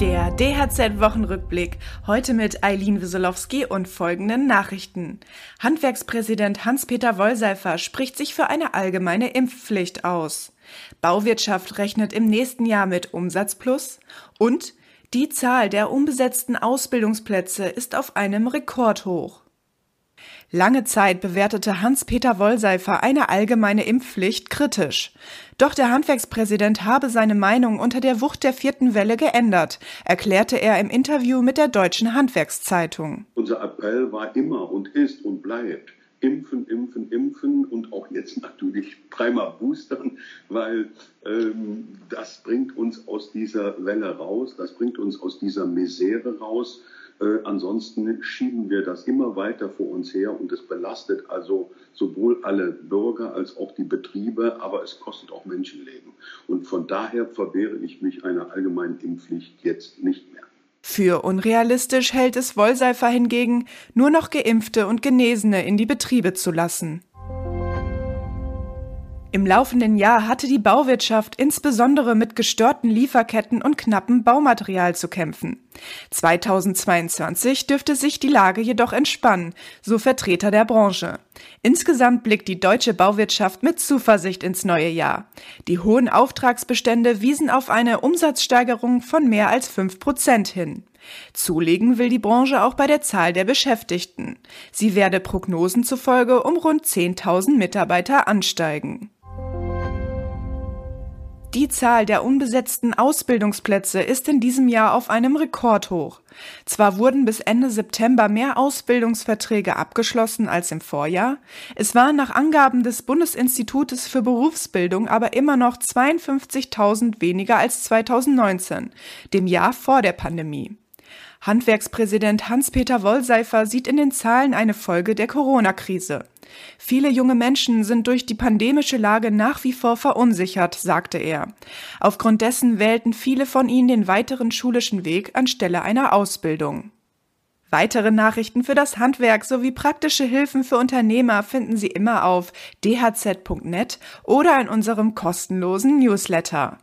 Der DHZ-Wochenrückblick. Heute mit Eileen Wieselowski und folgenden Nachrichten. Handwerkspräsident Hans-Peter Wollseifer spricht sich für eine allgemeine Impfpflicht aus. Bauwirtschaft rechnet im nächsten Jahr mit Umsatzplus. Und die Zahl der unbesetzten Ausbildungsplätze ist auf einem Rekordhoch. Lange Zeit bewertete Hans-Peter Wollseifer eine allgemeine Impfpflicht kritisch. Doch der Handwerkspräsident habe seine Meinung unter der Wucht der vierten Welle geändert, erklärte er im Interview mit der Deutschen Handwerkszeitung. Unser Appell war immer und ist und bleibt impfen, impfen, impfen und auch jetzt natürlich dreimal boostern, weil ähm, das bringt uns aus dieser Welle raus, das bringt uns aus dieser Misere raus. Äh, ansonsten schieben wir das immer weiter vor uns her und es belastet also sowohl alle Bürger als auch die Betriebe, aber es kostet auch Menschenleben. Und von daher verwehre ich mich einer allgemeinen Impfpflicht jetzt nicht mehr. Für unrealistisch hält es Wollseifer hingegen, nur noch Geimpfte und Genesene in die Betriebe zu lassen. Im laufenden Jahr hatte die Bauwirtschaft insbesondere mit gestörten Lieferketten und knappem Baumaterial zu kämpfen. 2022 dürfte sich die Lage jedoch entspannen, so Vertreter der Branche. Insgesamt blickt die deutsche Bauwirtschaft mit Zuversicht ins neue Jahr. Die hohen Auftragsbestände wiesen auf eine Umsatzsteigerung von mehr als fünf Prozent hin. Zulegen will die Branche auch bei der Zahl der Beschäftigten. Sie werde Prognosen zufolge um rund 10.000 Mitarbeiter ansteigen. Die Zahl der unbesetzten Ausbildungsplätze ist in diesem Jahr auf einem Rekordhoch. Zwar wurden bis Ende September mehr Ausbildungsverträge abgeschlossen als im Vorjahr, es waren nach Angaben des Bundesinstitutes für Berufsbildung aber immer noch 52.000 weniger als 2019, dem Jahr vor der Pandemie. Handwerkspräsident Hans-Peter Wollseifer sieht in den Zahlen eine Folge der Corona-Krise. Viele junge Menschen sind durch die pandemische Lage nach wie vor verunsichert, sagte er. Aufgrund dessen wählten viele von ihnen den weiteren schulischen Weg anstelle einer Ausbildung. Weitere Nachrichten für das Handwerk sowie praktische Hilfen für Unternehmer finden Sie immer auf dhz.net oder in unserem kostenlosen Newsletter.